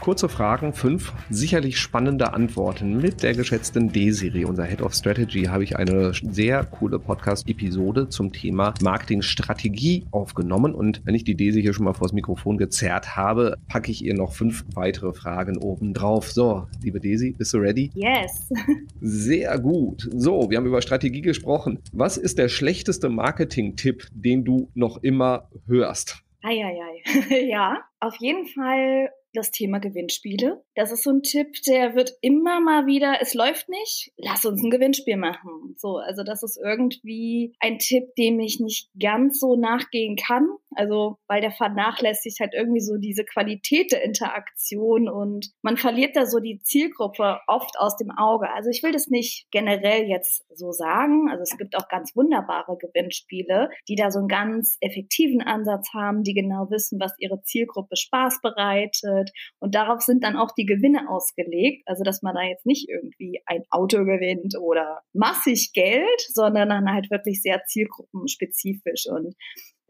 kurze Fragen, fünf sicherlich spannende Antworten. Mit der geschätzten Desiree, unser Head of Strategy, habe ich eine sehr coole Podcast-Episode zum Thema Marketingstrategie aufgenommen. Und wenn ich die Desi hier schon mal vors Mikrofon gezerrt habe, packe ich ihr noch fünf weitere Fragen oben drauf. So, liebe Desi, bist du ready? Yes. Sehr gut. So, wir haben über Strategie gesprochen. Was ist der schlechteste Marketing-Tipp, den du noch immer hörst? Eieiei. ja, auf jeden Fall das Thema Gewinnspiele. Das ist so ein Tipp, der wird immer mal wieder, es läuft nicht, lass uns ein Gewinnspiel machen. So, also das ist irgendwie ein Tipp, dem ich nicht ganz so nachgehen kann. Also, weil der vernachlässigt halt irgendwie so diese Qualität der Interaktion und man verliert da so die Zielgruppe oft aus dem Auge. Also ich will das nicht generell jetzt so sagen. Also es gibt auch ganz wunderbare Gewinnspiele, die da so einen ganz effektiven Ansatz haben, die genau wissen, was ihre Zielgruppe Spaß bereitet. Und darauf sind dann auch die Gewinne ausgelegt. Also, dass man da jetzt nicht irgendwie ein Auto gewinnt oder massig Geld, sondern dann halt wirklich sehr zielgruppenspezifisch. Und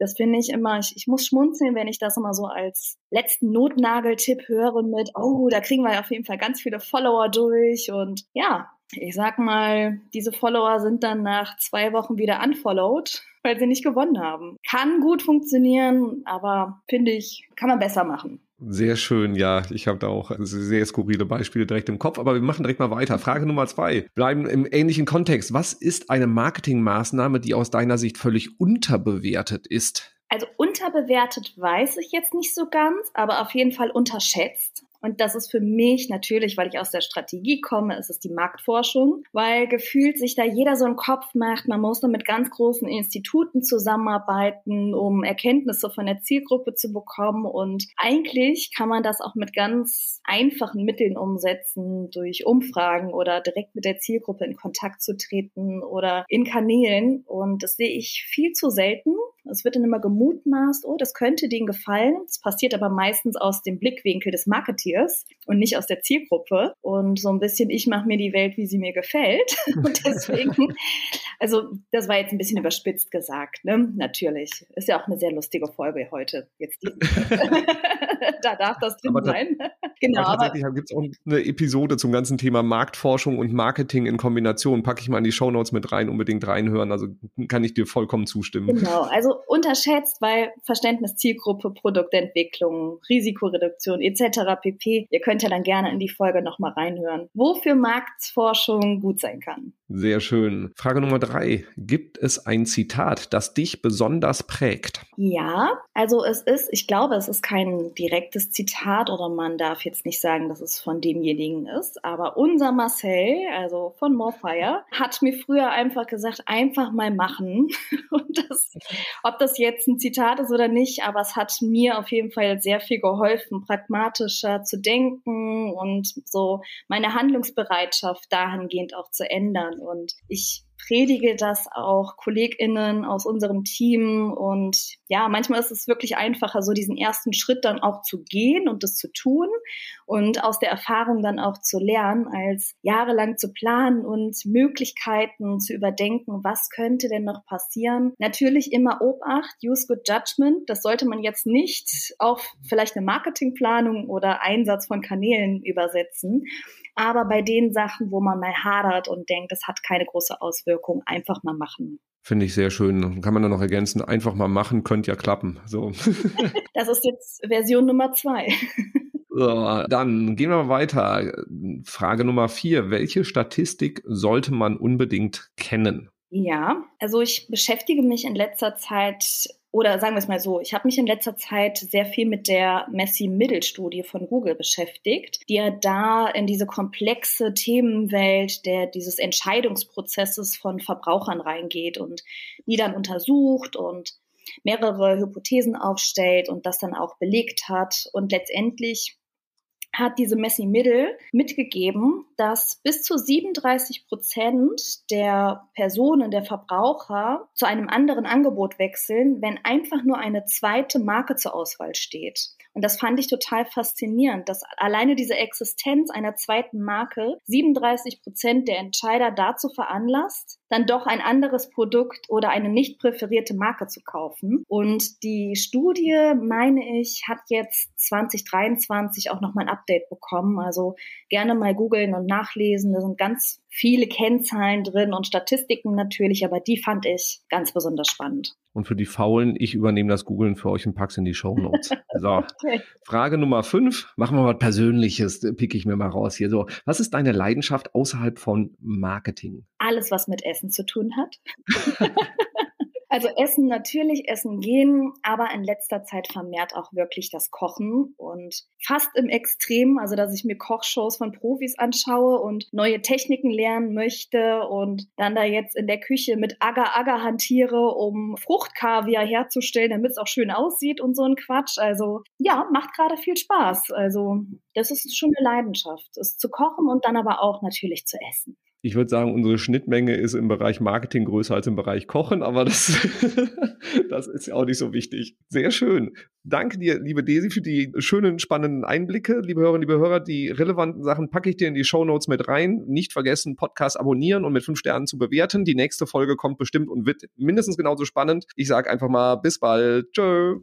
das finde ich immer, ich, ich muss schmunzeln, wenn ich das immer so als letzten Notnageltipp höre mit, oh, da kriegen wir auf jeden Fall ganz viele Follower durch. Und ja, ich sag mal, diese Follower sind dann nach zwei Wochen wieder unfollowed, weil sie nicht gewonnen haben. Kann gut funktionieren, aber finde ich, kann man besser machen. Sehr schön, ja. Ich habe da auch sehr skurrile Beispiele direkt im Kopf, aber wir machen direkt mal weiter. Frage Nummer zwei. Bleiben im ähnlichen Kontext. Was ist eine Marketingmaßnahme, die aus deiner Sicht völlig unterbewertet ist? Also unterbewertet weiß ich jetzt nicht so ganz, aber auf jeden Fall unterschätzt. Und das ist für mich natürlich, weil ich aus der Strategie komme, ist es die Marktforschung, weil gefühlt sich da jeder so einen Kopf macht, man muss nur mit ganz großen Instituten zusammenarbeiten, um Erkenntnisse von der Zielgruppe zu bekommen. Und eigentlich kann man das auch mit ganz einfachen Mitteln umsetzen, durch Umfragen oder direkt mit der Zielgruppe in Kontakt zu treten oder in Kanälen. Und das sehe ich viel zu selten. Es wird dann immer gemutmaßt, oh, das könnte denen gefallen. Das passiert aber meistens aus dem Blickwinkel des Marketeers und nicht aus der Zielgruppe. Und so ein bisschen, ich mache mir die Welt, wie sie mir gefällt. Und deswegen, also das war jetzt ein bisschen überspitzt gesagt, ne? Natürlich. Ist ja auch eine sehr lustige Folge heute. Jetzt da darf das drin aber sein. Genau. Aber tatsächlich gibt es auch eine Episode zum ganzen Thema Marktforschung und Marketing in Kombination. Packe ich mal in die Shownotes mit rein, unbedingt reinhören. Also kann ich dir vollkommen zustimmen. Genau. Also unterschätzt, weil Verständnis, Zielgruppe, Produktentwicklung, Risikoreduktion etc. pp. Ihr könnt ja dann gerne in die Folge nochmal reinhören, wofür Marktforschung gut sein kann. Sehr schön. Frage Nummer drei. Gibt es ein Zitat, das dich besonders prägt? Ja, also es ist, ich glaube, es ist kein direktes Zitat oder man darf jetzt nicht sagen, dass es von demjenigen ist, aber unser Marcel, also von Morfire, hat mir früher einfach gesagt, einfach mal machen. Und das ob das jetzt ein Zitat ist oder nicht, aber es hat mir auf jeden Fall sehr viel geholfen, pragmatischer zu denken und so meine Handlungsbereitschaft dahingehend auch zu ändern. Und ich predige das auch KollegInnen aus unserem Team. Und ja, manchmal ist es wirklich einfacher, so diesen ersten Schritt dann auch zu gehen und das zu tun und aus der Erfahrung dann auch zu lernen, als jahrelang zu planen und Möglichkeiten zu überdenken, was könnte denn noch passieren. Natürlich immer Obacht, use good judgment. Das sollte man jetzt nicht auf vielleicht eine Marketingplanung oder Einsatz von Kanälen übersetzen. Aber bei den Sachen, wo man mal hadert und denkt, das hat keine große Auswirkung, einfach mal machen. Finde ich sehr schön. Kann man dann noch ergänzen, einfach mal machen, könnte ja klappen. So. das ist jetzt Version Nummer zwei. So, dann gehen wir weiter. Frage Nummer vier. Welche Statistik sollte man unbedingt kennen? Ja, also ich beschäftige mich in letzter Zeit oder sagen wir es mal so, ich habe mich in letzter Zeit sehr viel mit der Messi-Middle-Studie von Google beschäftigt, die ja da in diese komplexe Themenwelt der dieses Entscheidungsprozesses von Verbrauchern reingeht und die dann untersucht und mehrere Hypothesen aufstellt und das dann auch belegt hat und letztendlich hat diese Messi Middle mitgegeben, dass bis zu 37 Prozent der Personen, der Verbraucher zu einem anderen Angebot wechseln, wenn einfach nur eine zweite Marke zur Auswahl steht. Und das fand ich total faszinierend, dass alleine diese Existenz einer zweiten Marke 37 Prozent der Entscheider dazu veranlasst, dann doch ein anderes Produkt oder eine nicht präferierte Marke zu kaufen. Und die Studie, meine ich, hat jetzt 2023 auch nochmal ein Update bekommen. Also gerne mal googeln und nachlesen. Da sind ganz viele Kennzahlen drin und Statistiken natürlich, aber die fand ich ganz besonders spannend. Und für die Faulen, ich übernehme das Googlen für euch und pack's in die Show Notes. So. okay. Frage Nummer fünf. Machen wir mal was Persönliches, pick ich mir mal raus hier. So, was ist deine Leidenschaft außerhalb von Marketing? Alles, was mit Essen zu tun hat. Also Essen natürlich, Essen gehen, aber in letzter Zeit vermehrt auch wirklich das Kochen und fast im Extrem, also dass ich mir Kochshows von Profis anschaue und neue Techniken lernen möchte und dann da jetzt in der Küche mit Agar-Agar hantiere, um Fruchtkaviar herzustellen, damit es auch schön aussieht und so ein Quatsch. Also ja, macht gerade viel Spaß. Also das ist schon eine Leidenschaft, es zu kochen und dann aber auch natürlich zu essen. Ich würde sagen, unsere Schnittmenge ist im Bereich Marketing größer als im Bereich Kochen, aber das, das ist ja auch nicht so wichtig. Sehr schön. Danke dir, liebe Desi, für die schönen, spannenden Einblicke. Liebe Hörerinnen, liebe Hörer, die relevanten Sachen packe ich dir in die Show Notes mit rein. Nicht vergessen, Podcast abonnieren und mit fünf Sternen zu bewerten. Die nächste Folge kommt bestimmt und wird mindestens genauso spannend. Ich sage einfach mal bis bald. Tschö.